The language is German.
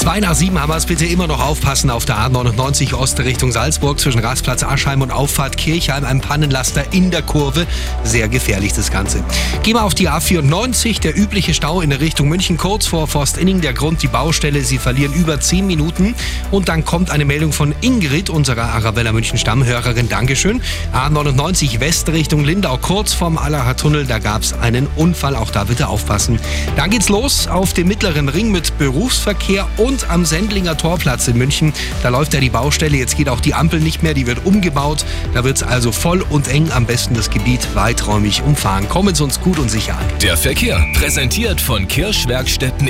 2 nach 7 haben wir es bitte immer noch aufpassen auf der A99 Ost Richtung Salzburg zwischen Rastplatz Aschheim und Auffahrt Kirchheim. Ein Pannenlaster in der Kurve. Sehr gefährlich das Ganze. Gehen wir auf die A94. Der übliche Stau in Richtung München kurz vor Forstinning. Der Grund die Baustelle. Sie verlieren über 10 Minuten. Und dann kommt eine Meldung von Ingrid, unserer Arabella München Stammhörerin. Dankeschön. A99 West Richtung Lindau kurz vorm Allacher Tunnel. Da gab es einen Unfall. Auch da bitte aufpassen. Dann geht's los auf dem mittleren Ring mit Berufsverkehr und und am Sendlinger Torplatz in München. Da läuft ja die Baustelle, jetzt geht auch die Ampel nicht mehr, die wird umgebaut. Da wird es also voll und eng, am besten das Gebiet weiträumig umfahren. Kommen Sie uns gut und sicher an. Der Verkehr, präsentiert von Kirschwerkstätten